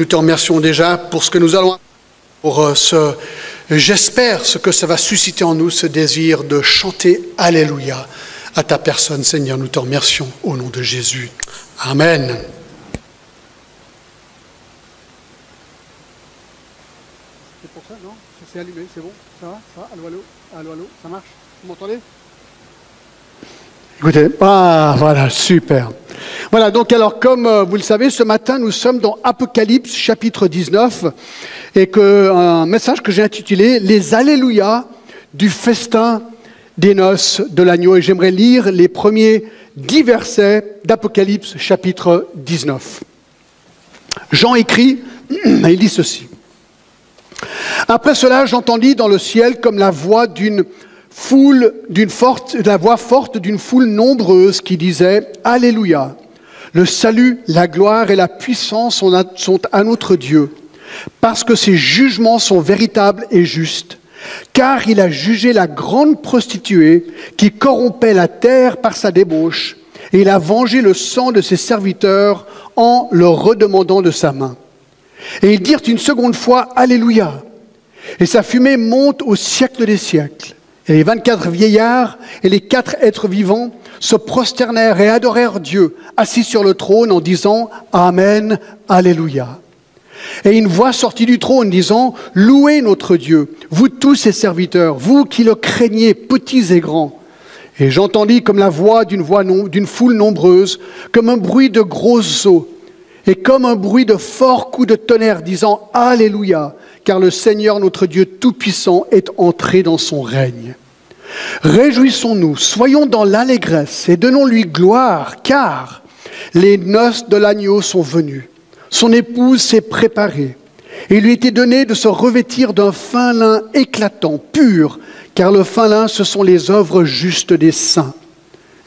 Nous te remercions déjà pour ce que nous allons, pour euh, ce, j'espère ce que ça va susciter en nous, ce désir de chanter Alléluia à ta personne, Seigneur. Nous te remercions au nom de Jésus. Amen. C'est pour ça, non? C'est allumé, c'est bon? Ça va? Ça va? Allô, allô? Allô, allô? Ça marche? Vous m'entendez? Écoutez, ah, voilà, super. Voilà, donc alors comme euh, vous le savez, ce matin nous sommes dans Apocalypse chapitre 19 et que un message que j'ai intitulé Les Alléluia du festin des noces de l'agneau et j'aimerais lire les premiers dix versets d'Apocalypse chapitre 19. Jean écrit, il dit ceci. Après cela, j'entendis dans le ciel comme la voix d'une foule, d'une forte, la voix forte d'une foule nombreuse qui disait Alléluia. Le salut, la gloire et la puissance sont à notre Dieu, parce que ses jugements sont véritables et justes. Car il a jugé la grande prostituée qui corrompait la terre par sa débauche, et il a vengé le sang de ses serviteurs en leur redemandant de sa main. Et ils dirent une seconde fois Alléluia. Et sa fumée monte au siècle des siècles. Et les vingt-quatre vieillards et les quatre êtres vivants se prosternèrent et adorèrent Dieu, assis sur le trône, en disant Amen, Alléluia. Et une voix sortit du trône disant, Louez notre Dieu, vous tous ses serviteurs, vous qui le craignez, petits et grands. Et j'entendis comme la voix d'une voix d'une foule nombreuse, comme un bruit de grosses eaux, et comme un bruit de forts coups de tonnerre, disant Alléluia, car le Seigneur notre Dieu Tout-Puissant est entré dans son règne. Réjouissons-nous, soyons dans l'allégresse et donnons-lui gloire, car les noces de l'agneau sont venues. Son épouse s'est préparée. Et il lui était donné de se revêtir d'un fin lin éclatant, pur, car le fin lin, ce sont les œuvres justes des saints.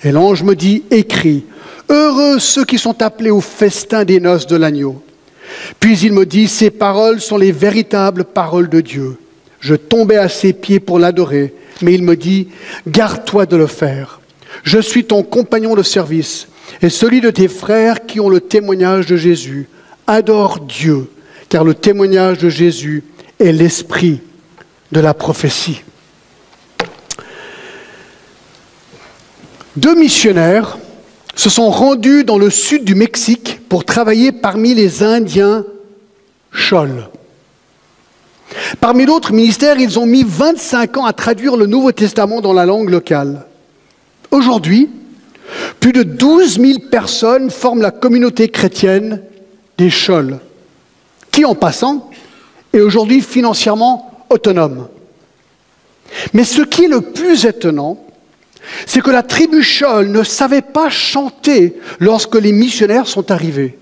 Et l'ange me dit, écrit, heureux ceux qui sont appelés au festin des noces de l'agneau. Puis il me dit, ces paroles sont les véritables paroles de Dieu. Je tombais à ses pieds pour l'adorer mais il me dit, garde-toi de le faire. Je suis ton compagnon de service et celui de tes frères qui ont le témoignage de Jésus. Adore Dieu, car le témoignage de Jésus est l'esprit de la prophétie. Deux missionnaires se sont rendus dans le sud du Mexique pour travailler parmi les Indiens Chol. Parmi d'autres ministères, ils ont mis 25 ans à traduire le Nouveau Testament dans la langue locale. Aujourd'hui, plus de 12 000 personnes forment la communauté chrétienne des Chols, qui en passant est aujourd'hui financièrement autonome. Mais ce qui est le plus étonnant, c'est que la tribu Chol ne savait pas chanter lorsque les missionnaires sont arrivés.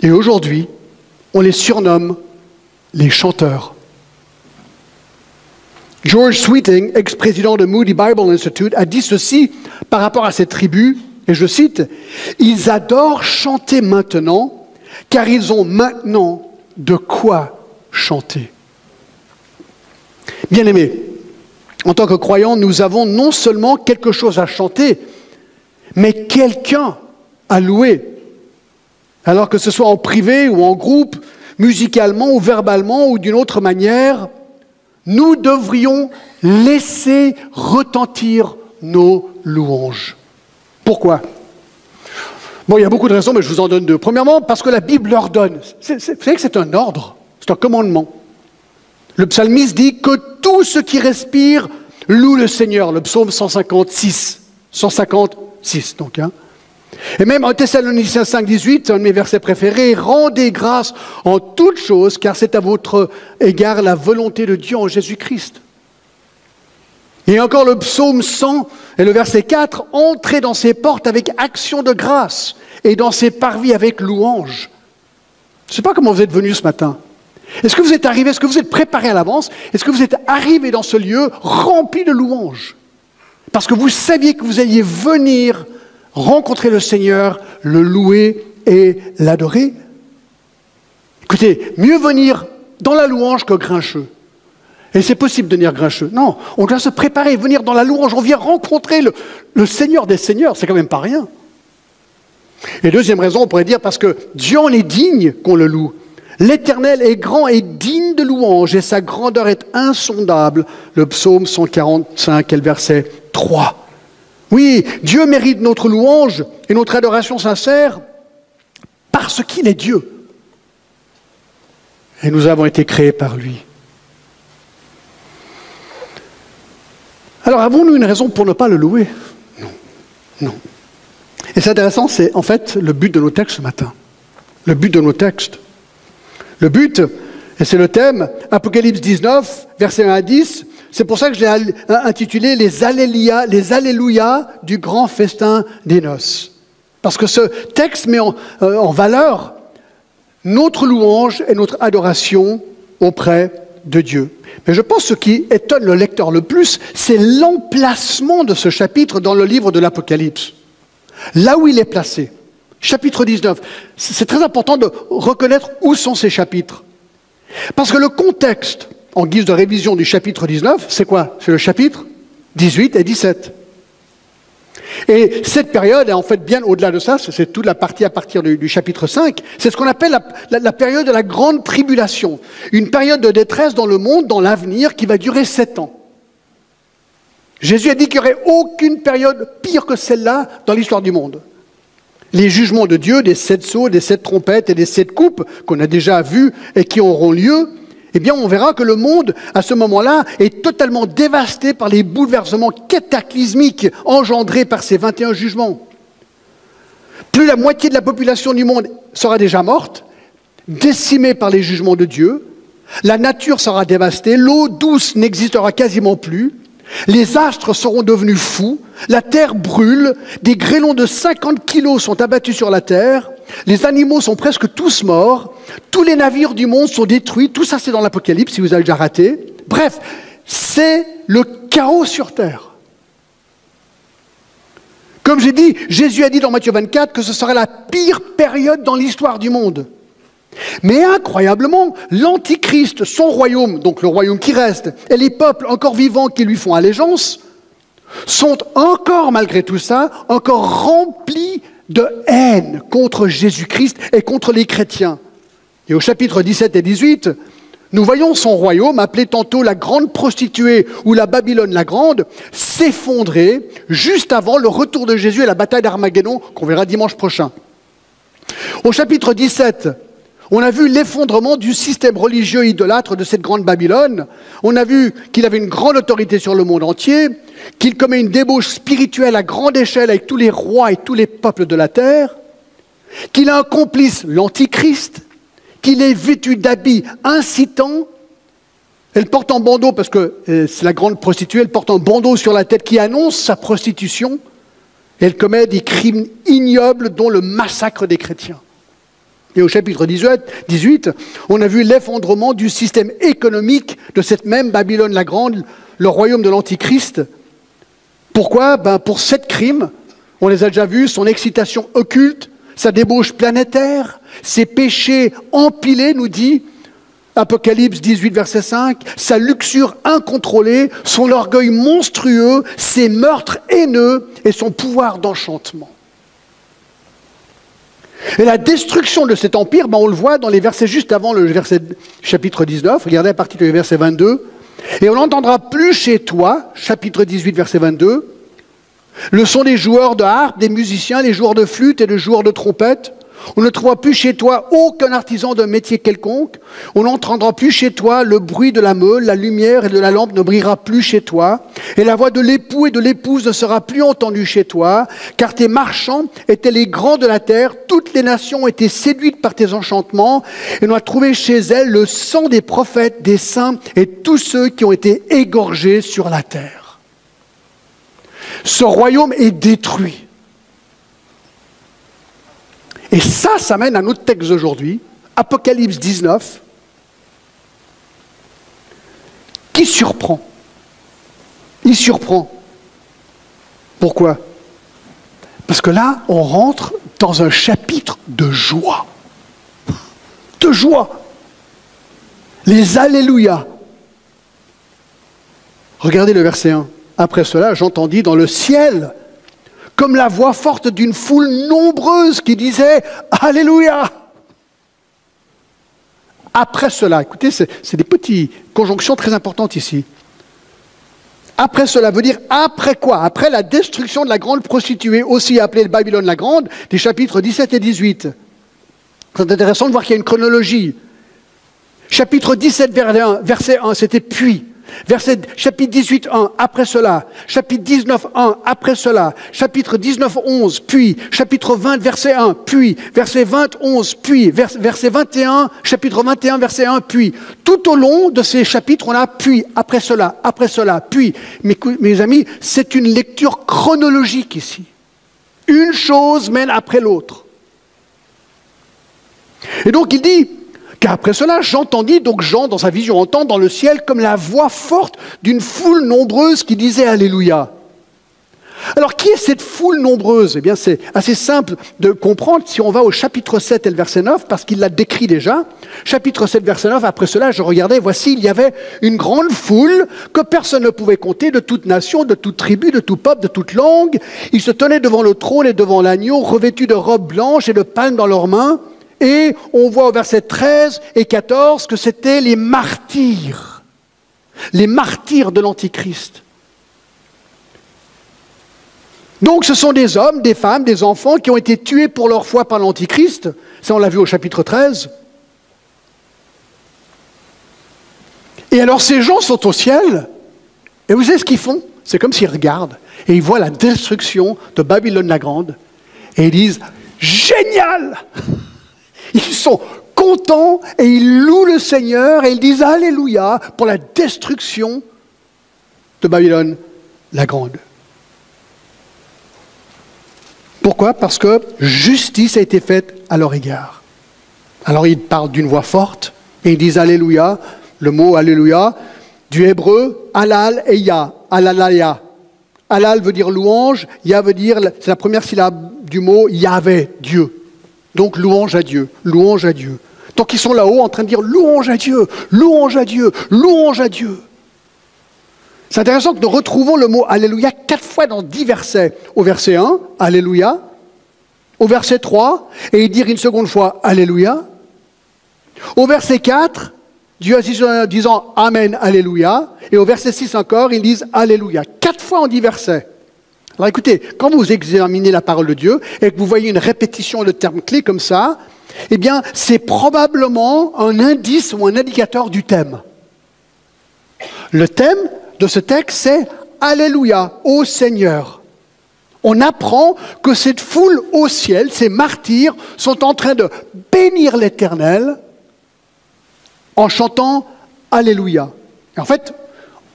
Et aujourd'hui, on les surnomme les chanteurs. George Sweeting, ex-président de Moody Bible Institute, a dit ceci par rapport à cette tribu, et je cite, Ils adorent chanter maintenant, car ils ont maintenant de quoi chanter. Bien aimé, en tant que croyants, nous avons non seulement quelque chose à chanter, mais quelqu'un à louer. Alors que ce soit en privé ou en groupe, musicalement ou verbalement ou d'une autre manière, nous devrions laisser retentir nos louanges. Pourquoi? Bon, il y a beaucoup de raisons, mais je vous en donne deux. Premièrement, parce que la Bible leur donne. Vous savez que c'est un ordre, c'est un commandement. Le psalmiste dit que tout ce qui respire loue le Seigneur, le psaume 156. 156, donc. Hein. Et même en Thessaloniciens 5, 18, un de mes versets préférés, rendez grâce en toutes choses, car c'est à votre égard la volonté de Dieu en Jésus-Christ. Et encore le psaume 100 et le verset 4, entrez dans ses portes avec action de grâce et dans ses parvis avec louange. Je ne sais pas comment vous êtes venu ce matin. Est-ce que vous êtes arrivé, est-ce que vous êtes préparé à l'avance? Est-ce que vous êtes arrivé dans ce lieu rempli de louanges? Parce que vous saviez que vous alliez venir rencontrer le Seigneur, le louer et l'adorer. Écoutez, mieux venir dans la louange que grincheux. Et c'est possible de venir grincheux. Non, on doit se préparer, venir dans la louange. On vient rencontrer le, Seigneur des Seigneurs. C'est quand même pas rien. Et deuxième raison, on pourrait dire parce que Dieu en est digne qu'on le loue. L'Éternel est grand et digne de louange et sa grandeur est insondable. Le psaume 145 et le verset? 3. Oui, Dieu mérite notre louange et notre adoration sincère parce qu'il est Dieu. Et nous avons été créés par lui. Alors avons-nous une raison pour ne pas le louer? Non. Non. Et c'est intéressant, c'est en fait le but de nos textes ce matin. Le but de nos textes. Le but, et c'est le thème, Apocalypse 19, verset 1 à 10, c'est pour ça que je l'ai intitulé les Alléluia, les Alléluia du grand festin des noces. Parce que ce texte met en, euh, en valeur notre louange et notre adoration auprès de Dieu. Mais je pense que ce qui étonne le lecteur le plus, c'est l'emplacement de ce chapitre dans le livre de l'Apocalypse. Là où il est placé. Chapitre 19. C'est très important de reconnaître où sont ces chapitres. Parce que le contexte, en guise de révision du chapitre 19, c'est quoi? C'est le chapitre 18 et 17. Et cette période est en fait bien au-delà de ça, c'est toute la partie à partir du, chapitre 5, c'est ce qu'on appelle la, période de la grande tribulation, une période de détresse dans le monde, dans l'avenir, qui va durer sept ans. Jésus a dit qu'il n'y aurait aucune période pire que celle-là dans l'histoire du monde. Les jugements de Dieu, des sept sceaux, des sept trompettes et des sept coupes qu'on a déjà vus et qui auront lieu, eh bien, on verra que le monde, à ce moment-là, est totalement dévasté par les bouleversements cataclysmiques engendrés par ces 21 jugements. Plus la moitié de la population du monde sera déjà morte, décimée par les jugements de Dieu. La nature sera dévastée, l'eau douce n'existera quasiment plus. Les astres seront devenus fous, la terre brûle, des grêlons de 50 kilos sont abattus sur la terre, les animaux sont presque tous morts, tous les navires du monde sont détruits, tout ça c'est dans l'Apocalypse si vous avez déjà raté. Bref, c'est le chaos sur terre. Comme j'ai dit, Jésus a dit dans Matthieu 24 que ce serait la pire période dans l'histoire du monde. Mais incroyablement, l'Antichrist, son royaume, donc le royaume qui reste, et les peuples encore vivants qui lui font allégeance, sont encore, malgré tout ça, encore remplis de haine contre Jésus-Christ et contre les chrétiens. Et au chapitre 17 et 18, nous voyons son royaume, appelé tantôt la grande prostituée ou la Babylone la grande, s'effondrer juste avant le retour de Jésus et la bataille d'Armageddon qu'on verra dimanche prochain. Au chapitre 17, on a vu l'effondrement du système religieux idolâtre de cette grande Babylone. On a vu qu'il avait une grande autorité sur le monde entier, qu'il commet une débauche spirituelle à grande échelle avec tous les rois et tous les peuples de la terre, qu'il a un complice, l'Antichrist, qu'il est vêtu d'habits incitants. Elle porte un bandeau, parce que euh, c'est la grande prostituée, elle porte un bandeau sur la tête qui annonce sa prostitution. Elle commet des crimes ignobles, dont le massacre des chrétiens. Et au chapitre 18, on a vu l'effondrement du système économique de cette même Babylone la Grande, le royaume de l'Antichrist. Pourquoi? Ben Pour sept crimes, on les a déjà vus, son excitation occulte, sa débauche planétaire, ses péchés empilés, nous dit Apocalypse 18, verset 5, sa luxure incontrôlée, son orgueil monstrueux, ses meurtres haineux et son pouvoir d'enchantement. Et la destruction de cet empire, ben on le voit dans les versets juste avant le verset chapitre 19, regardez à partir du verset 22, et on n'entendra plus chez toi, chapitre 18, verset 22, le son des joueurs de harpe, des musiciens, des joueurs de flûte et des joueurs de trompette, on ne trouvera plus chez toi aucun artisan d'un métier quelconque. On n'entendra plus chez toi le bruit de la meule, la lumière et de la lampe ne brillera plus chez toi. Et la voix de l'époux et de l'épouse ne sera plus entendue chez toi, car tes marchands étaient les grands de la terre. Toutes les nations étaient séduites par tes enchantements. Et on a trouvé chez elles le sang des prophètes, des saints et tous ceux qui ont été égorgés sur la terre. Ce royaume est détruit. Et ça, ça mène à notre texte d'aujourd'hui, Apocalypse 19, qui surprend. Il surprend. Pourquoi? Parce que là, on rentre dans un chapitre de joie. De joie. Les Alléluia. Regardez le verset 1. Après cela, j'entendis dans le ciel comme la voix forte d'une foule nombreuse qui disait Alléluia Après cela, écoutez, c'est des petites conjonctions très importantes ici. Après cela veut dire après quoi? Après la destruction de la grande prostituée, aussi appelée Babylone la Grande, des chapitres 17 et 18. C'est intéressant de voir qu'il y a une chronologie. Chapitre 17, verset 1, c'était puis. Verset, chapitre 18, 1, après cela. Chapitre 19, 1, après cela. Chapitre 19, 11, puis. Chapitre 20, verset 1, puis. Verset 20, 11, puis. Verset 21, chapitre 21, verset 1, puis. Tout au long de ces chapitres, on a puis, après cela, après cela, puis. Mes, mes amis, c'est une lecture chronologique ici. Une chose mène après l'autre. Et donc il dit, après cela, j'entendis, donc Jean, dans sa vision, entend dans le ciel comme la voix forte d'une foule nombreuse qui disait Alléluia. Alors, qui est cette foule nombreuse? Eh bien, c'est assez simple de comprendre si on va au chapitre 7 et le verset 9, parce qu'il l'a décrit déjà. Chapitre 7, verset 9, après cela, je regardais, voici, il y avait une grande foule que personne ne pouvait compter, de toute nation, de toute tribu, de tout peuple, de toute langue. Ils se tenaient devant le trône et devant l'agneau, revêtus de robes blanches et de palmes dans leurs mains. Et on voit au verset 13 et 14 que c'était les martyrs, les martyrs de l'Antichrist. Donc ce sont des hommes, des femmes, des enfants qui ont été tués pour leur foi par l'Antichrist. Ça, on l'a vu au chapitre 13. Et alors ces gens sont au ciel, et vous savez ce qu'ils font? C'est comme s'ils regardent, et ils voient la destruction de Babylone la Grande, et ils disent, génial ils sont contents et ils louent le Seigneur et ils disent Alléluia pour la destruction de Babylone la Grande. Pourquoi? Parce que justice a été faite à leur égard. Alors ils parlent d'une voix forte et ils disent Alléluia, le mot Alléluia, du hébreu Alal et Ya, Alalaya. Alal veut dire louange, Ya veut dire, c'est la première syllabe du mot Yahvé, Dieu. Donc louange à Dieu, louange à Dieu. Donc ils sont là-haut en train de dire louange à Dieu, louange à Dieu, louange à Dieu. C'est intéressant que nous retrouvons le mot Alléluia quatre fois dans dix versets. Au verset 1, Alléluia. Au verset 3, et il dit une seconde fois Alléluia. Au verset 4, Dieu assiste en disant Amen, Alléluia. Et au verset 6 encore, ils disent Alléluia. Quatre fois en dix versets. Alors écoutez, quand vous examinez la parole de Dieu et que vous voyez une répétition de termes clés comme ça, eh bien, c'est probablement un indice ou un indicateur du thème. Le thème de ce texte, c'est Alléluia, ô Seigneur. On apprend que cette foule au ciel, ces martyrs, sont en train de bénir l'Éternel en chantant Alléluia. en fait,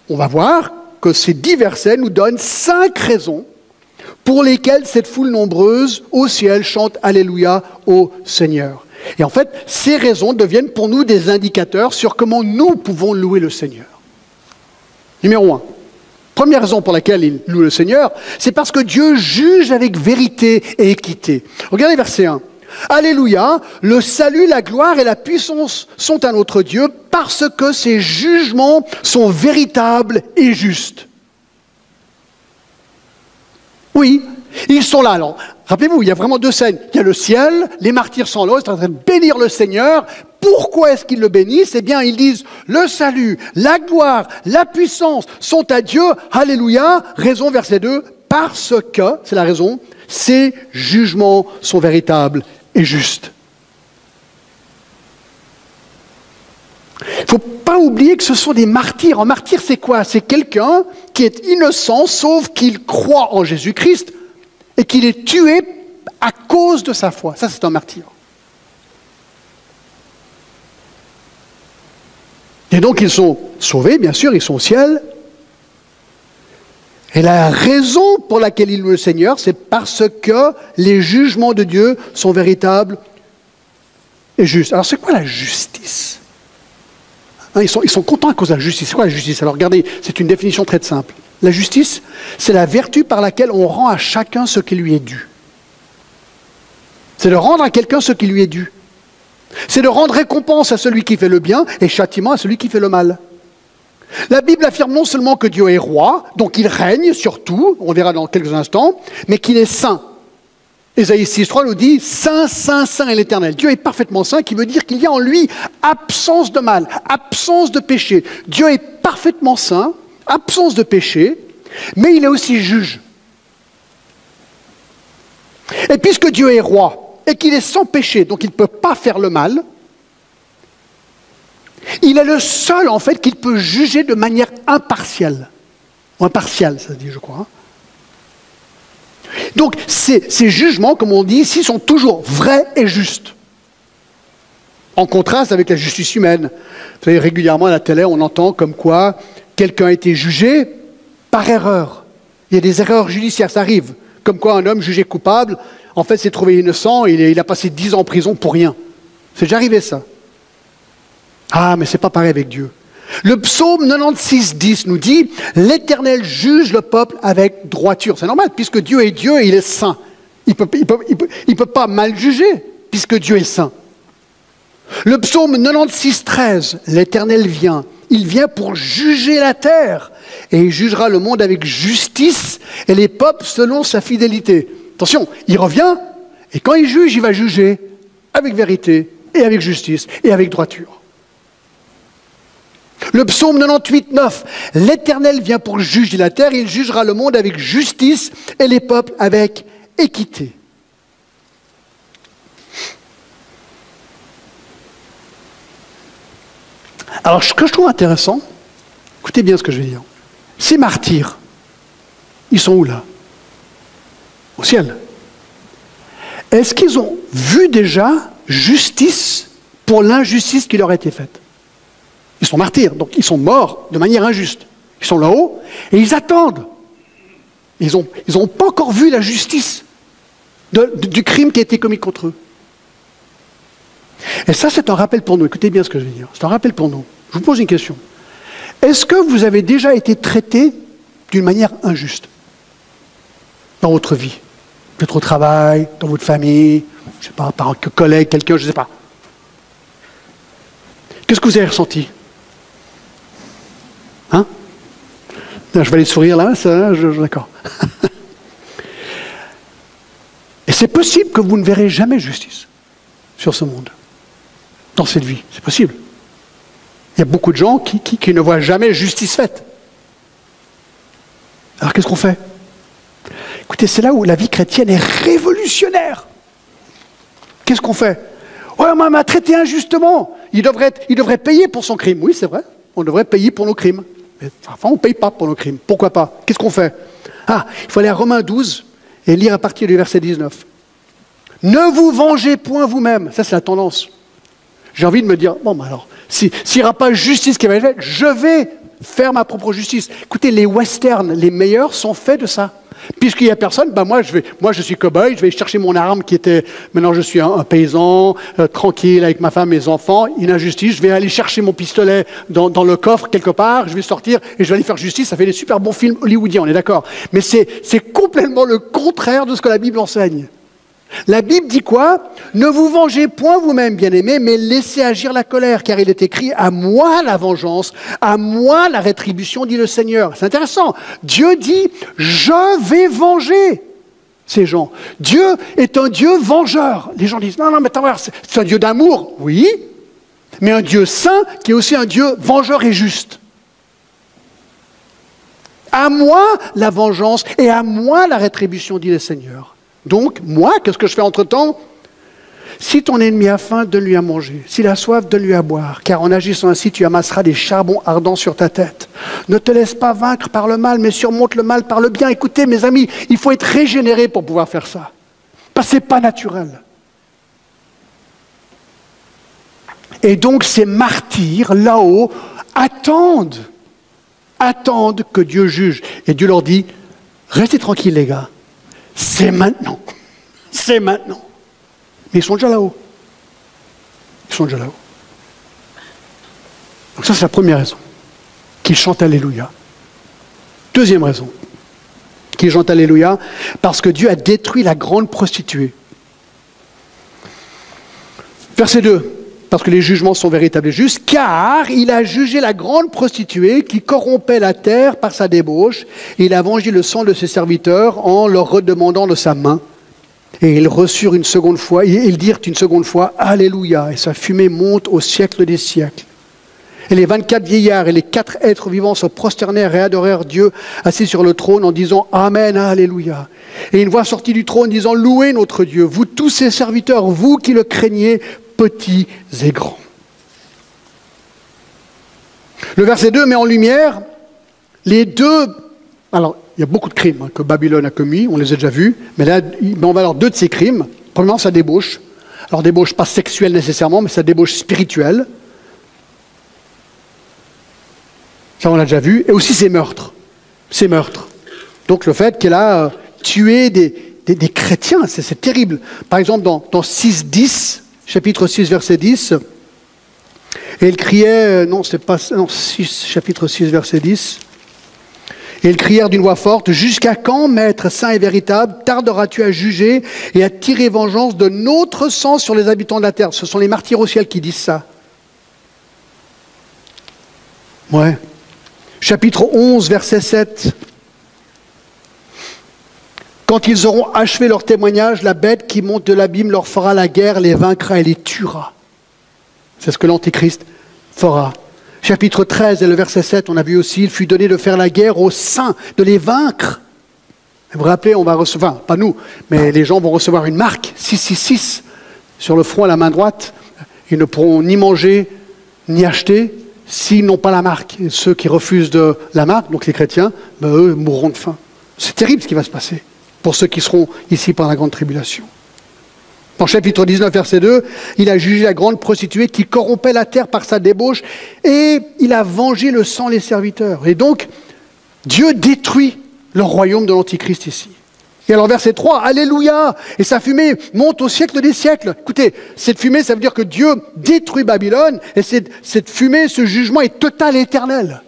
on va voir que ces dix versets nous donnent cinq raisons pour lesquelles cette foule nombreuse au ciel chante Alléluia au Seigneur. Et en fait, ces raisons deviennent pour nous des indicateurs sur comment nous pouvons louer le Seigneur. Numéro un. Première raison pour laquelle il loue le Seigneur, c'est parce que Dieu juge avec vérité et équité. Regardez verset 1. Alléluia, le salut, la gloire et la puissance sont à notre Dieu parce que ses jugements sont véritables et justes. Oui, ils sont là. Alors, rappelez-vous, il y a vraiment deux scènes. Il y a le ciel, les martyrs ils sont en train de bénir le Seigneur. Pourquoi est-ce qu'ils le bénissent? Eh bien, ils disent le salut, la gloire, la puissance sont à Dieu. Alléluia. Raison, verset 2, parce que, c'est la raison, ses jugements sont véritables et juste. Il ne faut pas oublier que ce sont des martyrs. Un martyr, c'est quoi? C'est quelqu'un qui est innocent, sauf qu'il croit en Jésus-Christ et qu'il est tué à cause de sa foi. Ça, c'est un martyr. Et donc, ils sont sauvés, bien sûr, ils sont au ciel. Et la raison pour laquelle ils louent le Seigneur, c'est parce que les jugements de Dieu sont véritables et justes. Alors, c'est quoi la justice? Hein, ils, sont, contents à cause de la justice. C'est quoi la justice Alors, regardez, c'est une définition très simple. La justice, c'est la vertu par laquelle on rend à chacun ce qui lui est dû. C'est de rendre à quelqu'un ce qui lui est dû. C'est de rendre récompense à celui qui fait le bien et châtiment à celui qui fait le mal. La Bible affirme non seulement que Dieu est roi, donc il règne sur tout, on verra dans quelques instants, mais qu'il est saint. Ésaïe 6.3 nous dit Saint, Saint, Saint est l'Éternel. Dieu est parfaitement saint, qui veut dire qu'il y a en lui absence de mal, absence de péché. Dieu est parfaitement saint, absence de péché, mais il est aussi juge. Et puisque Dieu est roi et qu'il est sans péché, donc il ne peut pas faire le mal, il est le seul en fait qu'il peut juger de manière impartiale. Ou impartiale, ça se dit, je crois. Donc ces, jugements, comme on dit ici, sont toujours vrais et justes. En contraste avec la justice humaine. Vous savez, régulièrement à la télé, on entend comme quoi quelqu'un a été jugé par erreur. Il y a des erreurs judiciaires, ça arrive. Comme quoi un homme jugé coupable, en fait, s'est trouvé innocent, il, il a passé dix ans en prison pour rien. C'est déjà arrivé ça. Ah, mais c'est pas pareil avec Dieu. Le psaume 96, 10 nous dit L'Éternel juge le peuple avec droiture. C'est normal, puisque Dieu est Dieu et il est saint. Il ne peut, pas mal juger, puisque Dieu est saint. Le psaume 96, 13 L'Éternel vient. Il vient pour juger la terre. Et il jugera le monde avec justice et les peuples selon sa fidélité. Attention, il revient, et quand il juge, il va juger avec vérité et avec justice et avec droiture. Le psaume 98, 9. L'Éternel vient pour juger la terre, il jugera le monde avec justice et les peuples avec équité. Alors, ce que je trouve intéressant, écoutez bien ce que je vais dire. Ces martyrs, ils sont où là? Au ciel. Est-ce qu'ils ont vu déjà justice pour l'injustice qui leur a été faite? Ils sont martyrs, donc ils sont morts de manière injuste. Ils sont là-haut et ils attendent. Ils n'ont pas encore vu la justice du crime qui a été commis contre eux. Et ça, c'est un rappel pour nous. Écoutez bien ce que je vais dire. C'est un rappel pour nous. Je vous pose une question. Est-ce que vous avez déjà été traité d'une manière injuste dans votre vie? Peut-être au travail, dans votre famille, je sais pas, par un collègue, quelqu'un, je ne sais pas. Qu'est-ce que vous avez ressenti? Hein? Je vais aller sourire là, ça, d'accord. Et c'est possible que vous ne verrez jamais justice sur ce monde, dans cette vie. C'est possible. Il y a beaucoup de gens qui ne voient jamais justice faite. Alors qu'est-ce qu'on fait? Écoutez, c'est là où la vie chrétienne est révolutionnaire. Qu'est-ce qu'on fait? Ouais, on m'a traité injustement. Il devrait, être, il devrait payer pour son crime. Oui, c'est vrai. On devrait payer pour nos crimes. Enfin, on ne paye pas pour nos crimes. Pourquoi pas? Qu'est-ce qu'on fait? Ah, il faut aller à Romains 12 et lire à partir du verset 19. Ne vous vengez point vous-même. Ça, c'est la tendance. J'ai envie de me dire, bon, ben alors, s'il n'y aura pas justice qui va être faite, je vais faire ma propre justice. Écoutez, les westerns, les meilleurs, sont faits de ça. Puisqu'il n'y a personne, ben moi, je vais, moi je suis cow-boy, je vais chercher mon arme qui était. Maintenant je suis un, paysan, euh, tranquille avec ma femme, mes enfants, une injustice, je vais aller chercher mon pistolet dans, dans, le coffre quelque part, je vais sortir et je vais aller faire justice. Ça fait des super bons films hollywoodiens, on est d'accord. Mais c'est complètement le contraire de ce que la Bible enseigne. La Bible dit quoi Ne vous vengez point vous-même, bien-aimés, mais laissez agir la colère, car il est écrit à moi la vengeance, à moi la rétribution, dit le Seigneur. C'est intéressant. Dieu dit je vais venger ces gens. Dieu est un Dieu vengeur. Les gens disent non, non, mais attends, c'est un Dieu d'amour, oui, mais un Dieu saint qui est aussi un Dieu vengeur et juste. À moi la vengeance et à moi la rétribution, dit le Seigneur. Donc, moi, qu'est-ce que je fais entre-temps? Si ton ennemi a faim, donne-lui à manger. S'il a soif, donne-lui à boire. Car en agissant ainsi, tu amasseras des charbons ardents sur ta tête. Ne te laisse pas vaincre par le mal, mais surmonte le mal par le bien. Écoutez, mes amis, il faut être régénéré pour pouvoir faire ça. Parce que ce n'est pas naturel. Et donc, ces martyrs, là-haut, attendent, attendent que Dieu juge. Et Dieu leur dit, restez tranquilles, les gars c'est maintenant. C'est maintenant. Mais ils sont déjà là-haut. Ils sont déjà là-haut. Donc ça, c'est la première raison. Qu'ils chantent Alléluia. Deuxième raison. Qu'ils chantent Alléluia parce que Dieu a détruit la grande prostituée. Verset 2 parce que les jugements sont véritables et justes, car il a jugé la grande prostituée qui corrompait la terre par sa débauche, et il a vengé le sang de ses serviteurs en leur redemandant de sa main. Et ils reçurent une seconde fois, et ils dirent une seconde fois, Alléluia, et sa fumée monte au siècle des siècles. Et les 24 vieillards et les quatre êtres vivants se prosternèrent et adorèrent Dieu assis sur le trône en disant Amen, Alléluia. Et une voix sortit du trône disant Louez notre Dieu, vous tous ses serviteurs, vous qui le craignez, petits et grands. Le verset 2 met en lumière les deux. Alors, il y a beaucoup de crimes hein, que Babylone a commis, on les a déjà vus, mais là, on va alors deux de ces crimes. Premièrement, ça débauche. Alors, débauche pas sexuelle nécessairement, mais ça débauche spirituelle. Ça, on l'a déjà vu. Et aussi ses meurtres. Ses meurtres. Donc le fait qu'elle a euh, tué des, chrétiens, c'est terrible. Par exemple, dans, dans 6, 10, chapitre 6, verset 10, et elle criait, euh, non, c'est pas, non, 6, chapitre 6, verset 10, et ils crièrent d'une voix forte, Jusqu'à quand, Maître saint et véritable, tarderas-tu à juger et à tirer vengeance de notre sang sur les habitants de la terre? Ce sont les martyrs au ciel qui disent ça. Ouais. Chapitre 11, verset 7. Quand ils auront achevé leur témoignage, la bête qui monte de l'abîme leur fera la guerre, les vaincra et les tuera. C'est ce que l'Antéchrist fera. Chapitre 13 et le verset 7, on a vu aussi, il fut donné de faire la guerre aux saints, de les vaincre. Vous vous rappelez, on va recevoir, pas nous, mais les gens vont recevoir une marque 666 sur le front à la main droite. Ils ne pourront ni manger ni acheter s'ils n'ont pas la marque. Et ceux qui refusent de la marque, donc les chrétiens, ben, eux mourront de faim. C'est terrible ce qui va se passer pour ceux qui seront ici par la grande tribulation. En chapitre 19, verset 2, il a jugé la grande prostituée qui corrompait la terre par sa débauche et il a vengé le sang des serviteurs. Et donc, Dieu détruit le royaume de l'Antichrist ici. Et alors verset 3, Alléluia Et sa fumée monte au siècle des siècles. Écoutez, cette fumée, ça veut dire que Dieu détruit Babylone, et cette, cette fumée, ce jugement est total et éternel.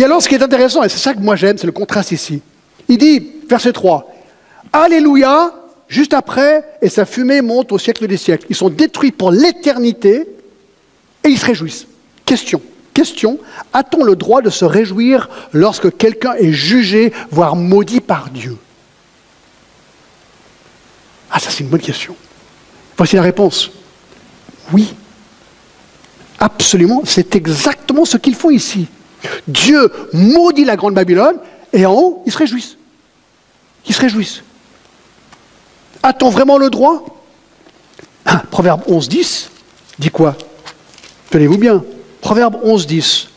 Et alors ce qui est intéressant, et c'est ça que moi j'aime, c'est le contraste ici. Il dit, verset 3, Alléluia, juste après, et sa fumée monte au siècle des siècles. Ils sont détruits pour l'éternité, et ils se réjouissent. Question. Question, a-t-on le droit de se réjouir lorsque quelqu'un est jugé, voire maudit par Dieu? Ah, ça c'est une bonne question. Voici la réponse. Oui. Absolument, c'est exactement ce qu'ils font ici. Dieu maudit la grande Babylone et en haut, ils se réjouissent. Ils se réjouissent. A-t-on vraiment le droit? Ah, Proverbe 11, 10 dit quoi? Tenez-vous bien. Proverbe 11, 10.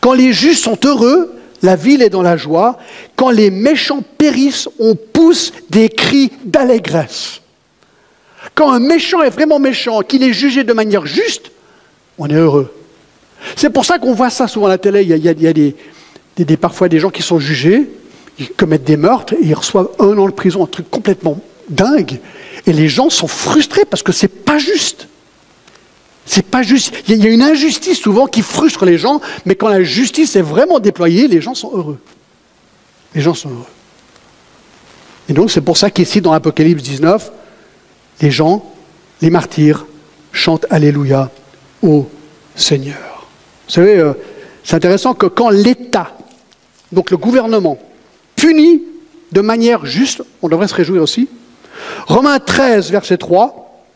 Quand les justes sont heureux, la ville est dans la joie. Quand les méchants périssent, on pousse des cris d'allégresse. Quand un méchant est vraiment méchant, qu'il est jugé de manière juste, on est heureux. C'est pour ça qu'on voit ça souvent à la télé. Il y a, parfois des gens qui sont jugés, ils commettent des meurtres et ils reçoivent un an de prison, un truc complètement dingue. Et les gens sont frustrés parce que c'est pas juste. C'est pas juste. Il y a une injustice souvent qui frustre les gens, mais quand la justice est vraiment déployée, les gens sont heureux. Les gens sont heureux. Et donc c'est pour ça qu'ici dans l'Apocalypse 19, les gens, les martyrs, chantent Alléluia au Seigneur. Vous savez, euh, c'est intéressant que quand l'État, donc le gouvernement, punit de manière juste, on devrait se réjouir aussi. Romains 13, verset 3.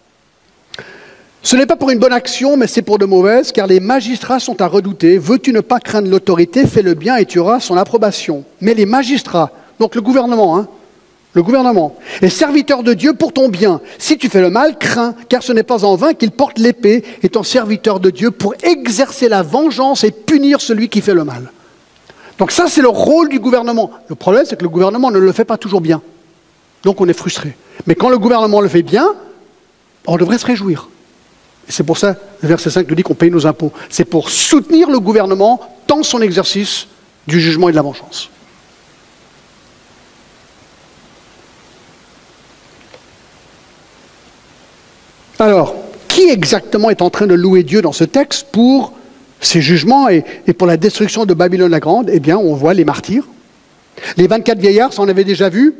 Ce n'est pas pour une bonne action, mais c'est pour de mauvaises, car les magistrats sont à redouter. Veux-tu ne pas craindre l'autorité, fais le bien et tu auras son approbation. Mais les magistrats, donc le gouvernement, hein, le gouvernement, est serviteur de Dieu pour ton bien. Si tu fais le mal, crains, car ce n'est pas en vain qu'il porte l'épée, étant serviteur de Dieu pour exercer la vengeance et punir celui qui fait le mal. Donc ça, c'est le rôle du gouvernement. Le problème, c'est que le gouvernement ne le fait pas toujours bien. Donc on est frustré. Mais quand le gouvernement le fait bien, on devrait se réjouir. C'est pour ça, le verset 5 nous dit qu'on paye nos impôts. C'est pour soutenir le gouvernement dans son exercice du jugement et de la vengeance. Alors, qui exactement est en train de louer Dieu dans ce texte pour ses jugements et, pour la destruction de Babylone la Grande? Eh bien, on voit les martyrs. Les 24 vieillards, ça on avait déjà vu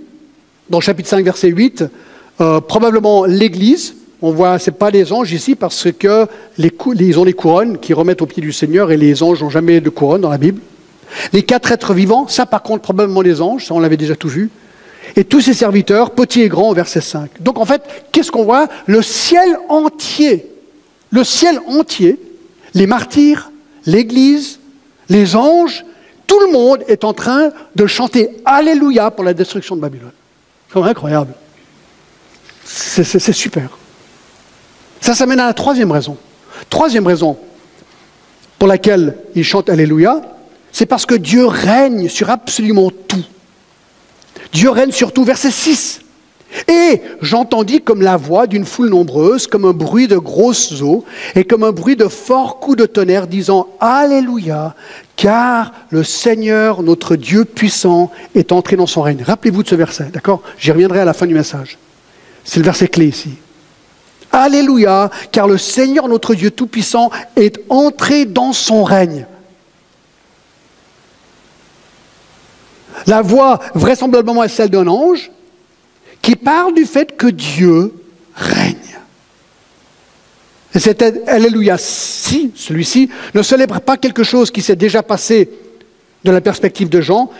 dans le chapitre 5, verset 8. Euh, probablement l'Église. On voit, c'est pas les anges ici parce que ils ont les couronnes qui remettent au pied du Seigneur et les anges n'ont jamais de couronne dans la Bible. Les quatre êtres vivants, ça par contre probablement les anges, ça on l'avait déjà tout vu, et tous ses serviteurs, petits et grands, au verset 5. Donc en fait, qu'est-ce qu'on voit? Le ciel entier, le ciel entier, les martyrs, l'Église, les anges, tout le monde est en train de chanter Alléluia pour la destruction de Babylone. C'est incroyable. C'est super. Ça, ça mène à la troisième raison. Troisième raison pour laquelle ils chantent Alléluia, c'est parce que Dieu règne sur absolument tout. Dieu règne sur tout. Verset 6. Et j'entendis comme la voix d'une foule nombreuse, comme un bruit de grosses eaux, et comme un bruit de forts coups de tonnerre, disant Alléluia, car le Seigneur, notre Dieu puissant, est entré dans son règne. Rappelez-vous de ce verset, d'accord? J'y reviendrai à la fin du message. C'est le verset clé ici. Alléluia, car le Seigneur, notre Dieu tout-puissant, est entré dans son règne. La voix vraisemblablement est celle d'un ange, qui parle du fait que Dieu règne. Et cet Alléluia, si, celui-ci, ne célèbre pas quelque chose qui s'est déjà passé de la perspective de Jean,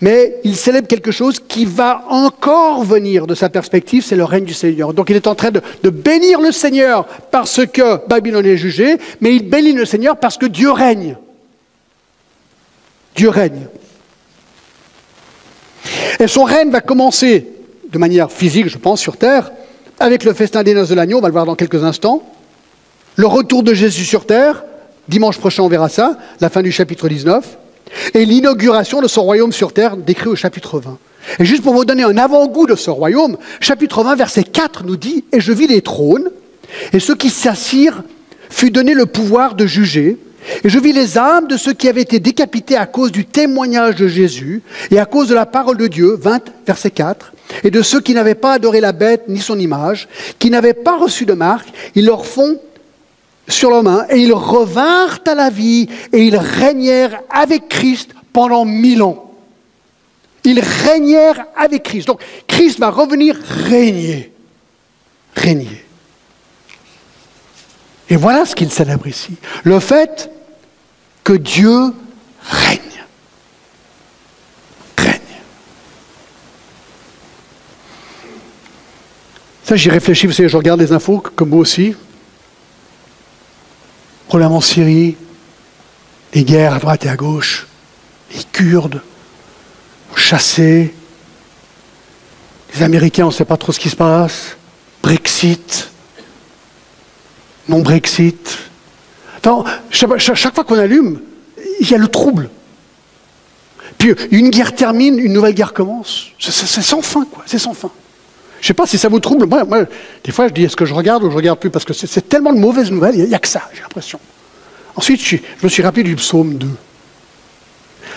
mais il célèbre quelque chose qui va encore venir de sa perspective, c'est le règne du Seigneur. Donc il est en train de, de, bénir le Seigneur parce que Babylone est jugée, mais il bénit le Seigneur parce que Dieu règne. Dieu règne. Et son règne va commencer de manière physique, je pense, sur terre, avec le festin des noces de l'agneau, on va le voir dans quelques instants, le retour de Jésus sur terre, dimanche prochain on verra ça, la fin du chapitre 19, et l'inauguration de son royaume sur terre, décrit au chapitre 20. Et juste pour vous donner un avant-goût de ce royaume, chapitre 20, verset 4 nous dit, Et je vis les trônes, et ceux qui s'assirent fut donné le pouvoir de juger, et je vis les âmes de ceux qui avaient été décapités à cause du témoignage de Jésus et à cause de la parole de Dieu, 20, verset 4, et de ceux qui n'avaient pas adoré la bête ni son image, qui n'avaient pas reçu de marque, ils leur font sur leurs mains et ils revinrent à la vie et ils régnèrent avec Christ pendant mille ans. Ils régnèrent avec Christ. Donc Christ va revenir régner. Régner. Et voilà ce qu'il célèbre ici. Le fait que Dieu règne. Règne. Ça, j'y réfléchis, vous savez, je regarde les infos, comme vous aussi. Problème en Syrie, les guerres à droite et à gauche, les Kurdes, chassés, les Américains, on ne sait pas trop ce qui se passe, Brexit, non-Brexit, chaque fois qu'on allume, il y a le trouble. Puis une guerre termine, une nouvelle guerre commence. C'est sans fin, quoi. C'est sans fin. Je ne sais pas si ça vous trouble. Moi, des fois, je dis est-ce que je regarde ou je ne regarde plus? Parce que c'est tellement de mauvaises nouvelles, il n'y a, que ça, j'ai l'impression. Ensuite, je, me suis rappelé du psaume 2.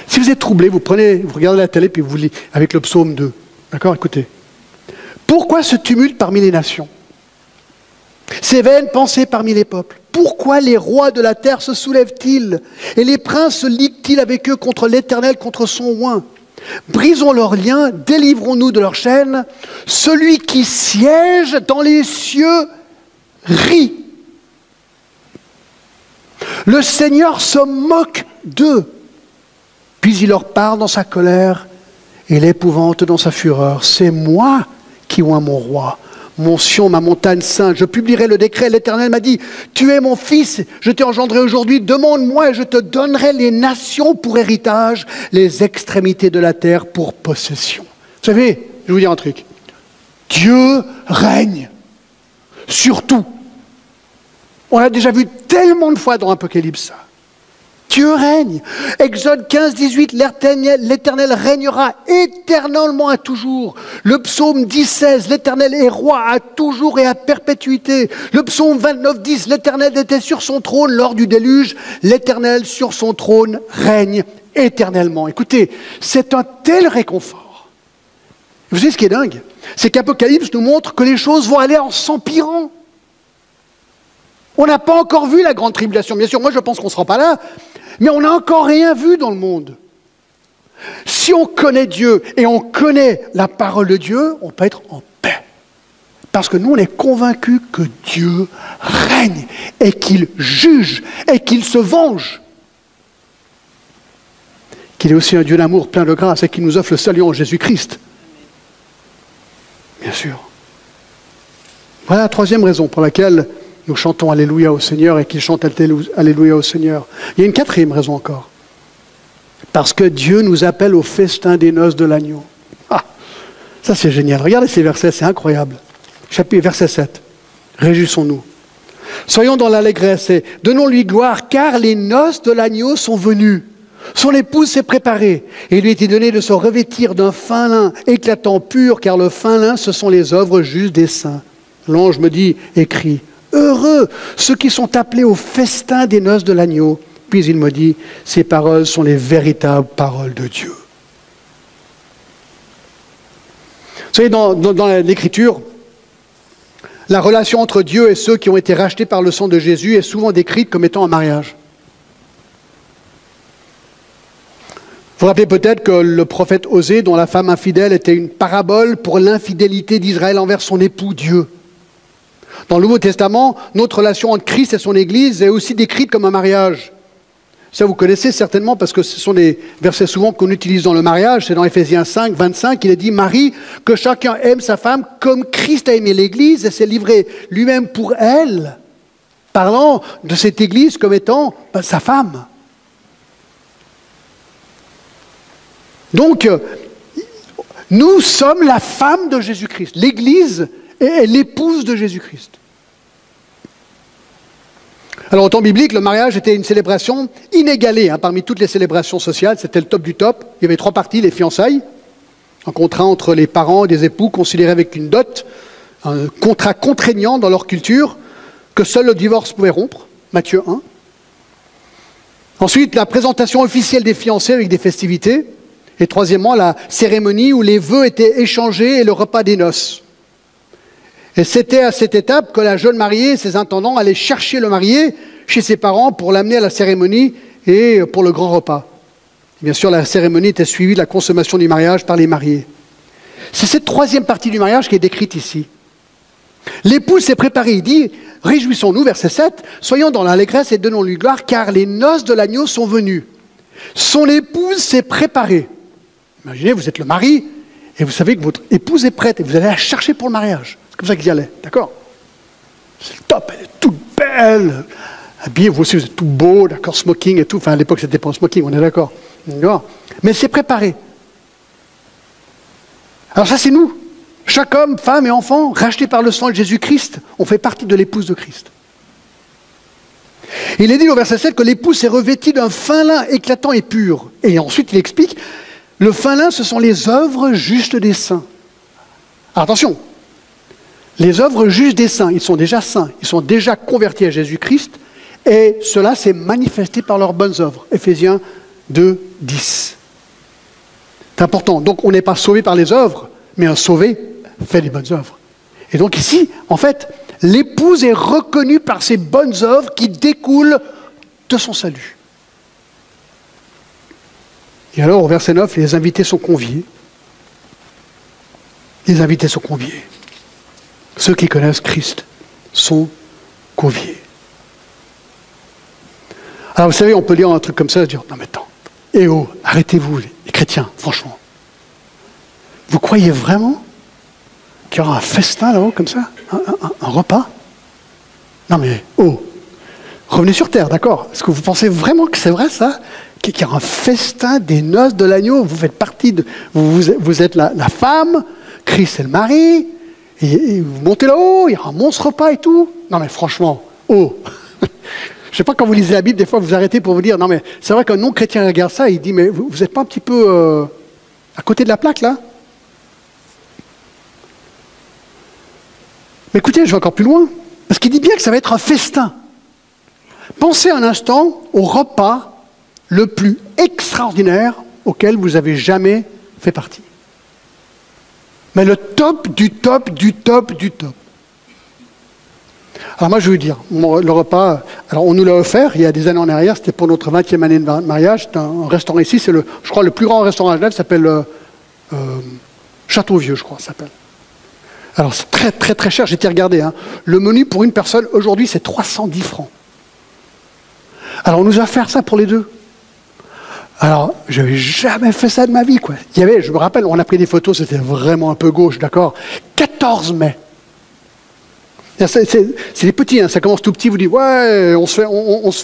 Si vous êtes troublé, vous prenez, vous regardez la télé puis vous lisez avec le psaume 2. D'accord Écoutez. Pourquoi ce tumulte parmi les nations? Ces vaines pensées parmi les peuples pourquoi les rois de la terre se soulèvent-ils Et les princes se liguent-ils avec eux contre l'Éternel, contre son oint? Brisons leurs liens, délivrons-nous de leurs chaînes. Celui qui siège dans les cieux rit. Le Seigneur se moque d'eux, puis il leur parle dans sa colère et l'épouvante dans sa fureur. C'est moi qui oins mon roi mon Sion, ma montagne sainte. Je publierai le décret. L'Éternel m'a dit, tu es mon fils, je t'ai engendré aujourd'hui, demande-moi et je te donnerai les nations pour héritage, les extrémités de la terre pour possession. Vous savez, je vous dire un truc. Dieu règne sur tout. On l'a déjà vu tellement de fois dans l'Apocalypse ça. Dieu règne. Exode 15, 18, l'Éternel régnera éternellement à toujours. Le psaume 10, 16, l'Éternel est roi à toujours et à perpétuité. Le psaume 29, 10, l'Éternel était sur son trône lors du déluge. L'Éternel sur son trône règne éternellement. Écoutez, c'est un tel réconfort. Vous savez ce qui est dingue? C'est qu'Apocalypse nous montre que les choses vont aller en s'empirant. On n'a pas encore vu la grande tribulation. Bien sûr, moi je pense qu'on ne sera pas là, mais on n'a encore rien vu dans le monde. Si on connaît Dieu et on connaît la parole de Dieu, on peut être en paix. Parce que nous, on est convaincus que Dieu règne et qu'il juge et qu'il se venge. qu'il est aussi un Dieu d'amour plein de grâce et qu'il nous offre le salut en Jésus-Christ. Bien sûr. Voilà la troisième raison pour laquelle nous chantons Alléluia au Seigneur et qu'il chante Alléluia au Seigneur. Il y a une quatrième raison encore. Parce que Dieu nous appelle au festin des noces de l'agneau. Ah, ça c'est génial. Regardez ces versets, c'est incroyable. Chapitre verset 7. Réjouissons-nous. Soyons dans l'allégresse et donnons-lui gloire, car les noces de l'agneau sont venues. Son épouse s'est préparée, et il lui était donné de se revêtir d'un fin lin éclatant pur, car le fin lin, ce sont les œuvres justes des saints. L'ange me dit, écrit, Heureux ceux qui sont appelés au festin des noces de l'agneau. Puis il me dit, ces paroles sont les véritables paroles de Dieu. Vous savez, dans, l'Écriture, la relation entre Dieu et ceux qui ont été rachetés par le sang de Jésus est souvent décrite comme étant un mariage. Vous vous rappelez peut-être que le prophète Osée, dont la femme infidèle était une parabole pour l'infidélité d'Israël envers son époux Dieu. Dans le Nouveau Testament, notre relation entre Christ et son Église est aussi décrite comme un mariage. Ça, vous connaissez certainement parce que ce sont des versets souvent qu'on utilise dans le mariage. C'est dans Éphésiens 5, 25, il est dit Marie, que chacun aime sa femme comme Christ a aimé l'Église et s'est livré lui-même pour elle, parlant de cette Église comme étant ben, sa femme. Donc, nous sommes la femme de Jésus-Christ. L'Église est l'épouse de Jésus-Christ. Alors, au temps biblique, le mariage était une célébration inégalée hein, parmi toutes les célébrations sociales. C'était le top du top. Il y avait trois parties les fiançailles, un contrat entre les parents et des époux considéré avec une dot, un contrat contraignant dans leur culture que seul le divorce pouvait rompre. Matthieu 1. Ensuite, la présentation officielle des fiancés avec des festivités. Et troisièmement, la cérémonie où les vœux étaient échangés et le repas des noces. Et c'était à cette étape que la jeune mariée et ses intendants allaient chercher le marié chez ses parents pour l'amener à la cérémonie et pour le grand repas. Bien sûr, la cérémonie était suivie de la consommation du mariage par les mariés. C'est cette troisième partie du mariage qui est décrite ici. L'épouse s'est préparée, il dit, réjouissons-nous, verset 7, soyons dans l'allégresse et donnons-lui gloire, car les noces de l'agneau sont venues. Son épouse s'est préparée. Imaginez, vous êtes le mari, et vous savez que votre épouse est prête, et vous allez la chercher pour le mariage. Comme ça qu'ils y allaient, d'accord C'est le top, elle est toute belle, habillée, vous aussi vous êtes tout beau, d'accord, smoking et tout. Enfin, à l'époque, c'était pas un smoking, on est d'accord. Mais c'est préparé. Alors ça, c'est nous. Chaque homme, femme et enfant, racheté par le sang de Jésus-Christ, on fait partie de l'épouse de Christ. Il est dit au verset 7 que l'épouse est revêtie d'un fin lin éclatant et pur. Et ensuite, il explique, le fin lin, ce sont les œuvres justes des saints. attention, les œuvres justes des saints, ils sont déjà saints, ils sont déjà convertis à Jésus-Christ, et cela s'est manifesté par leurs bonnes œuvres. Éphésiens 2, 10. C'est important. Donc on n'est pas sauvé par les œuvres, mais un sauvé fait les bonnes œuvres. Et donc ici, en fait, l'épouse est reconnue par ses bonnes œuvres qui découlent de son salut. Et alors, au verset 9, les invités sont conviés. Les invités sont conviés. Ceux qui connaissent Christ sont conviés. Alors vous savez, on peut lire un truc comme ça et dire, non mais attends, eh oh, arrêtez-vous les chrétiens, franchement. Vous croyez vraiment qu'il y aura un festin là-haut comme ça? Un, repas? Non mais, oh, revenez sur Terre, d'accord? Est-ce que vous pensez vraiment que c'est vrai ça? Qu'il y aura un festin des noces de l'agneau? Vous faites partie de... Vous, vous êtes la, la femme, Christ est le mari, et, vous montez là-haut, il y a un monstre repas et tout. Non mais franchement, oh Je ne sais pas quand vous lisez la Bible, des fois vous arrêtez pour vous dire, non mais c'est vrai qu'un non-chrétien regarde ça, il dit, mais vous n'êtes pas un petit peu euh, à côté de la plaque là? Mais écoutez, je vais encore plus loin, parce qu'il dit bien que ça va être un festin. Pensez un instant au repas le plus extraordinaire auquel vous avez jamais fait partie mais le top du top du top du top. Alors moi, je veux dire, le repas, alors on nous l'a offert il y a des années en arrière, c'était pour notre 20e année de mariage, c'est un, restaurant ici, c'est le, je crois, le plus grand restaurant à Genève, s'appelle euh, euh, Château Vieux, je crois, s'appelle. Alors c'est très très très cher, été regardé. Hein. Le menu pour une personne aujourd'hui, c'est 310 francs. Alors on nous a offert ça pour les deux. Alors, je n'avais jamais fait ça de ma vie. Il y avait, je me rappelle, on a pris des photos, c'était vraiment un peu gauche, d'accord 14 mai. C'est des petits, hein, ça commence tout petit, vous dites, ouais, on se fait, on, se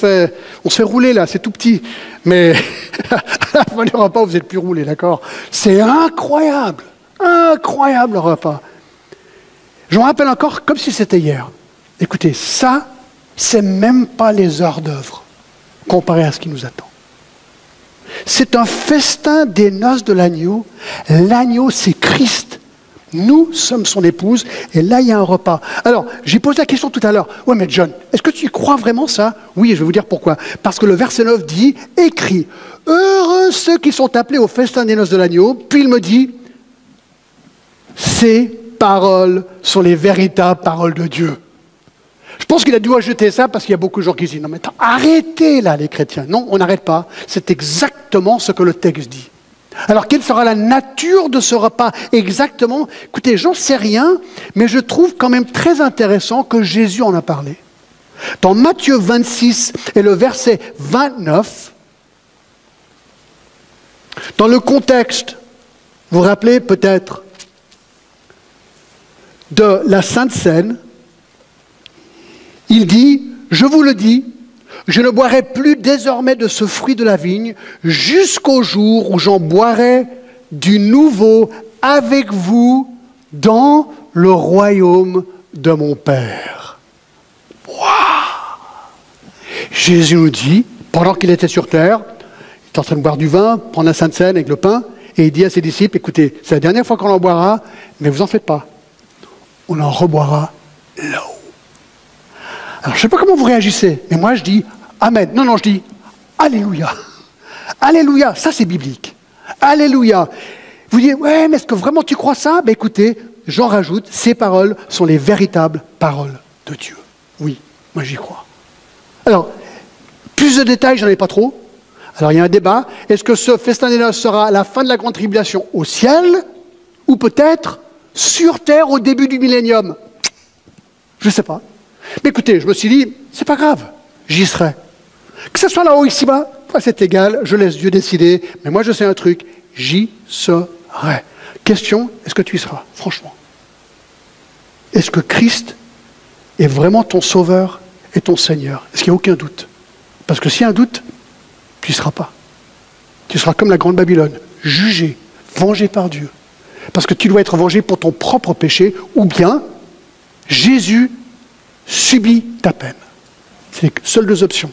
fait, rouler là, c'est tout petit. Mais à la fin du repas, vous n'êtes plus roulé, d'accord C'est incroyable, incroyable le repas. Je me rappelle encore comme si c'était hier. Écoutez, ça, c'est même pas les heures d'œuvre comparé à ce qui nous attend. C'est un festin des noces de l'agneau. L'agneau, c'est Christ. Nous sommes son épouse, et là, il y a un repas. Alors, j'ai posé la question tout à l'heure. Oui, mais John, est-ce que tu crois vraiment ça? Oui, je vais vous dire pourquoi. Parce que le verset 9 dit, écrit, heureux ceux qui sont appelés au festin des noces de l'agneau. Puis il me dit, ces paroles sont les véritables paroles de Dieu. Je pense qu'il a dû ajouter ça parce qu'il y a beaucoup de gens qui disent, non mais arrêtez là les chrétiens. Non, on n'arrête pas. C'est exactement ce que le texte dit. Alors, quelle sera la nature de ce repas exactement? Écoutez, j'en sais rien, mais je trouve quand même très intéressant que Jésus en a parlé. Dans Matthieu 26 et le verset 29, dans le contexte, vous vous rappelez peut-être de la Sainte Seine, il dit, je vous le dis, je ne boirai plus désormais de ce fruit de la vigne jusqu'au jour où j'en boirai du nouveau avec vous dans le royaume de mon Père. Jésus nous dit, pendant qu'il était sur terre, il est en train de boire du vin, prendre la Sainte Seine avec le pain, et il dit à ses disciples, écoutez, c'est la dernière fois qu'on en boira, mais vous en faites pas. On en reboira là-haut. Alors, je ne sais pas comment vous réagissez, mais moi, je dis Amen. Non, non, je dis Alléluia. Alléluia. Ça, c'est biblique. Alléluia. Vous dites, ouais, mais est-ce que vraiment tu crois ça? Ben écoutez, j'en rajoute, ces paroles sont les véritables paroles de Dieu. Oui, moi j'y crois. Alors, plus de détails, j'en ai pas trop. Alors il y a un débat. Est-ce que ce festin des noces sera à la fin de la grande tribulation au ciel ou peut-être sur terre au début du millénium? Je ne sais pas. Mais écoutez, je me suis dit, c'est pas grave, j'y serai. Que ce soit là-haut, ici-bas, c'est égal, je laisse Dieu décider, mais moi je sais un truc, j'y serai. Question, est-ce que tu y seras, franchement? Est-ce que Christ est vraiment ton sauveur et ton Seigneur? Est-ce qu'il n'y a aucun doute? Parce que s'il y a un doute, tu n'y seras pas. Tu seras comme la grande Babylone, jugé, vengé par Dieu. Parce que tu dois être vengé pour ton propre péché, ou bien Jésus subit ta peine. C'est les seules deux options.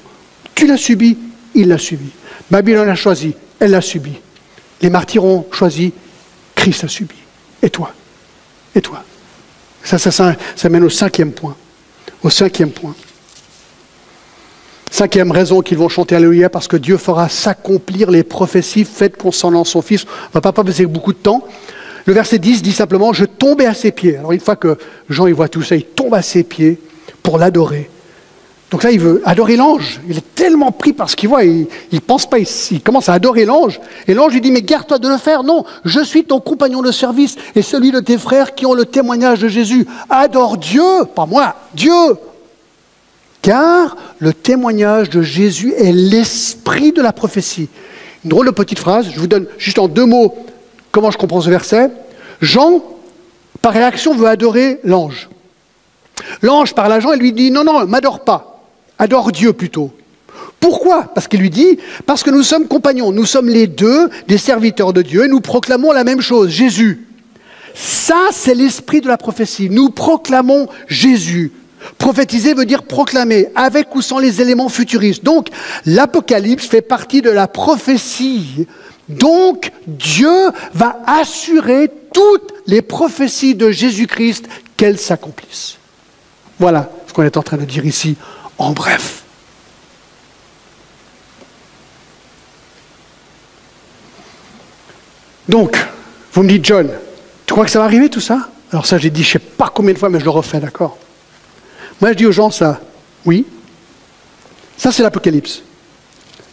Tu l'as subi, il l'a subi. Babylone a choisi, elle l'a subi. Les martyrs ont choisi, Christ a subi. Et toi? Et toi? Ça, ça, ça, mène au cinquième point. Au cinquième point. Cinquième raison qu'ils vont chanter Alléluia, parce que Dieu fera s'accomplir les prophéties faites concernant son Fils. On ne va pas passer beaucoup de temps. Le verset 10 dit simplement, je tombais à ses pieds. Alors une fois que Jean il voit tout ça, il tombe à ses pieds pour l'adorer. Donc là, il veut adorer l'ange. Il est tellement pris par ce qu'il voit, il ne pense pas, il, commence à adorer l'ange. Et l'ange lui dit, mais garde-toi de le faire. Non, je suis ton compagnon de service et celui de tes frères qui ont le témoignage de Jésus. Adore Dieu, pas moi, Dieu. Car le témoignage de Jésus est l'esprit de la prophétie. Une drôle de petite phrase, je vous donne juste en deux mots comment je comprends ce verset. Jean, par réaction, veut adorer l'ange. L'ange parle à Jean et lui dit Non, non, m'adore pas, adore Dieu plutôt. Pourquoi? Parce qu'il lui dit Parce que nous sommes compagnons, nous sommes les deux des serviteurs de Dieu et nous proclamons la même chose, Jésus. Ça, c'est l'esprit de la prophétie. Nous proclamons Jésus. Prophétiser veut dire proclamer, avec ou sans les éléments futuristes. Donc, l'Apocalypse fait partie de la prophétie. Donc, Dieu va assurer toutes les prophéties de Jésus-Christ qu'elles s'accomplissent. Voilà ce qu'on est en train de dire ici en bref. Donc, vous me dites, John, tu crois que ça va arriver tout ça? Alors ça, j'ai dit, je ne sais pas combien de fois, mais je le refais, d'accord? Moi, je dis aux gens ça, oui. Ça, c'est l'Apocalypse.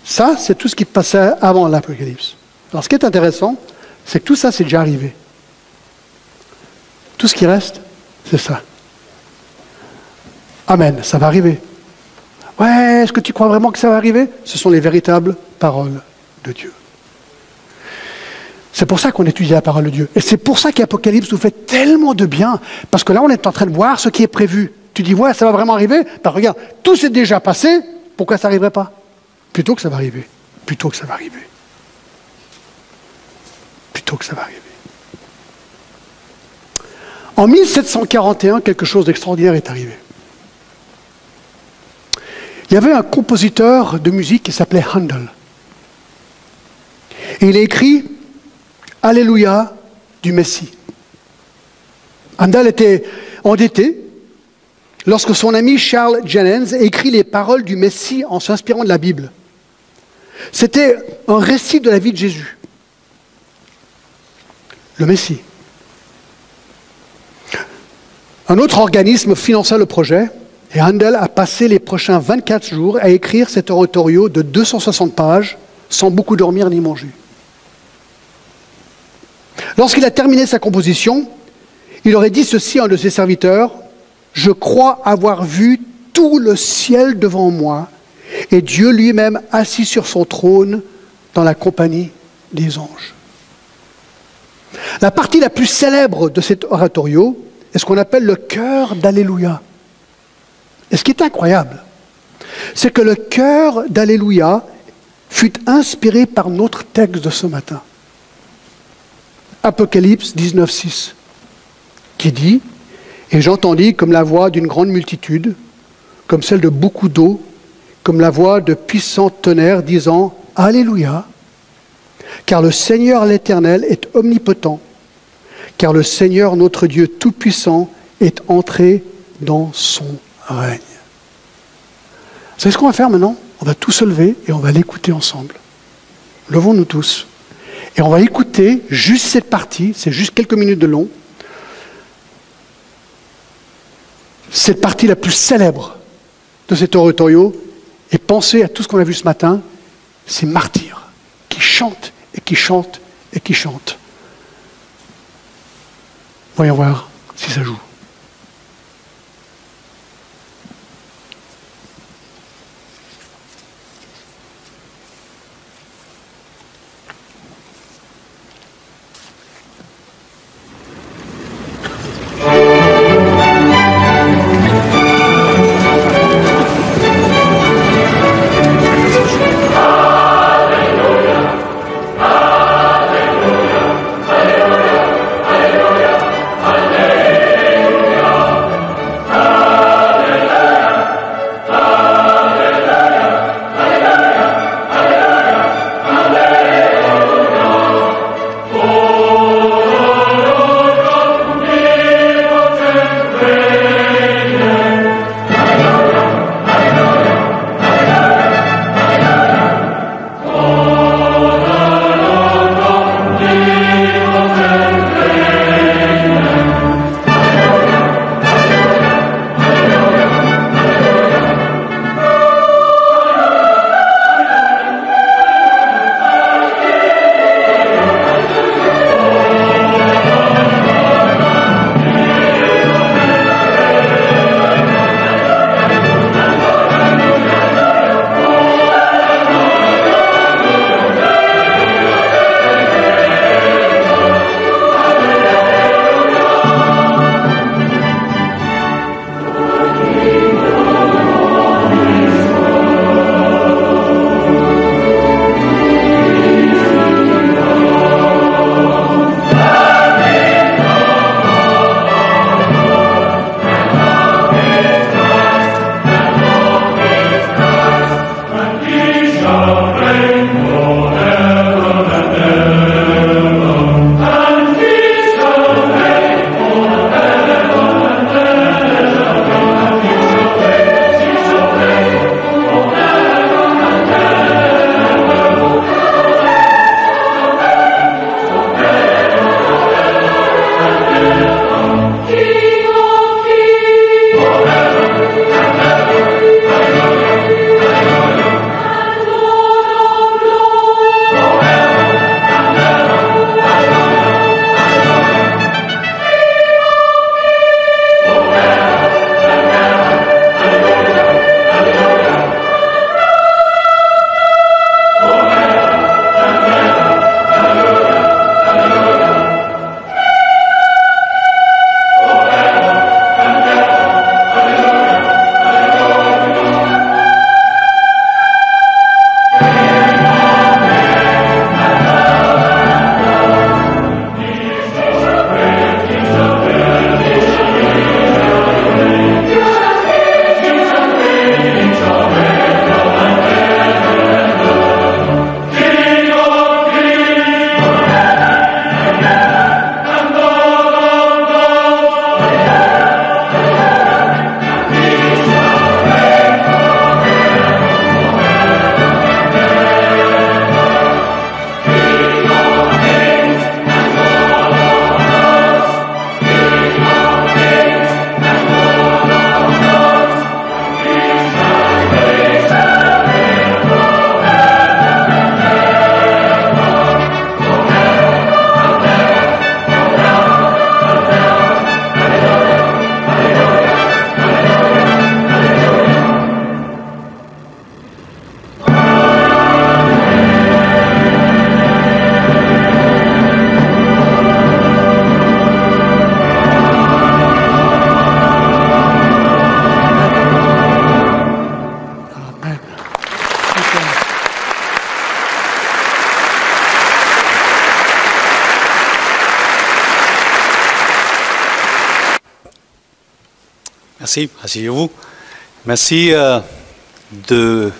Ça, c'est tout ce qui passait avant l'Apocalypse. Alors, ce qui est intéressant, c'est que tout ça, c'est déjà arrivé. Tout ce qui reste, c'est ça. Amen, ça va arriver. Ouais, est-ce que tu crois vraiment que ça va arriver? Ce sont les véritables paroles de Dieu. C'est pour ça qu'on étudie la parole de Dieu. Et c'est pour ça qu'Apocalypse nous fait tellement de bien. Parce que là, on est en train de voir ce qui est prévu. Tu dis, ouais, ça va vraiment arriver? Ben, Regarde, tout s'est déjà passé, pourquoi ça n'arriverait pas? Plutôt que ça va arriver. Plutôt que ça va arriver. Plutôt que ça va arriver. En 1741, quelque chose d'extraordinaire est arrivé. Il y avait un compositeur de musique qui s'appelait Handel. Et il a écrit Alléluia du Messie. Handel était endetté lorsque son ami Charles Jennens écrit les paroles du Messie en s'inspirant de la Bible. C'était un récit de la vie de Jésus. Le Messie. Un autre organisme finança le projet et Handel a passé les prochains 24 jours à écrire cet oratorio de 260 pages sans beaucoup dormir ni manger. Lorsqu'il a terminé sa composition, il aurait dit ceci à un de ses serviteurs, Je crois avoir vu tout le ciel devant moi et Dieu lui-même assis sur son trône dans la compagnie des anges. La partie la plus célèbre de cet oratorio est ce qu'on appelle le cœur d'Alléluia. Et ce qui est incroyable, c'est que le cœur d'Alléluia fut inspiré par notre texte de ce matin. Apocalypse 19.6, qui dit, Et j'entendis comme la voix d'une grande multitude, comme celle de beaucoup d'eau, comme la voix de puissants tonnerres disant, Alléluia, car le Seigneur l'Éternel est omnipotent, car le Seigneur notre Dieu Tout-Puissant est entré dans son règne. Vous savez ce qu'on va faire maintenant? On va tous se lever et on va l'écouter ensemble. Levons-nous tous. Et on va écouter juste cette partie, c'est juste quelques minutes de long, cette partie la plus célèbre de cet oratorio, et penser à tout ce qu'on a vu ce matin, ces martyrs qui chantent et qui chantent et qui chantent. Voyons voir si ça joue. Merci, asseyez-vous. Merci euh, de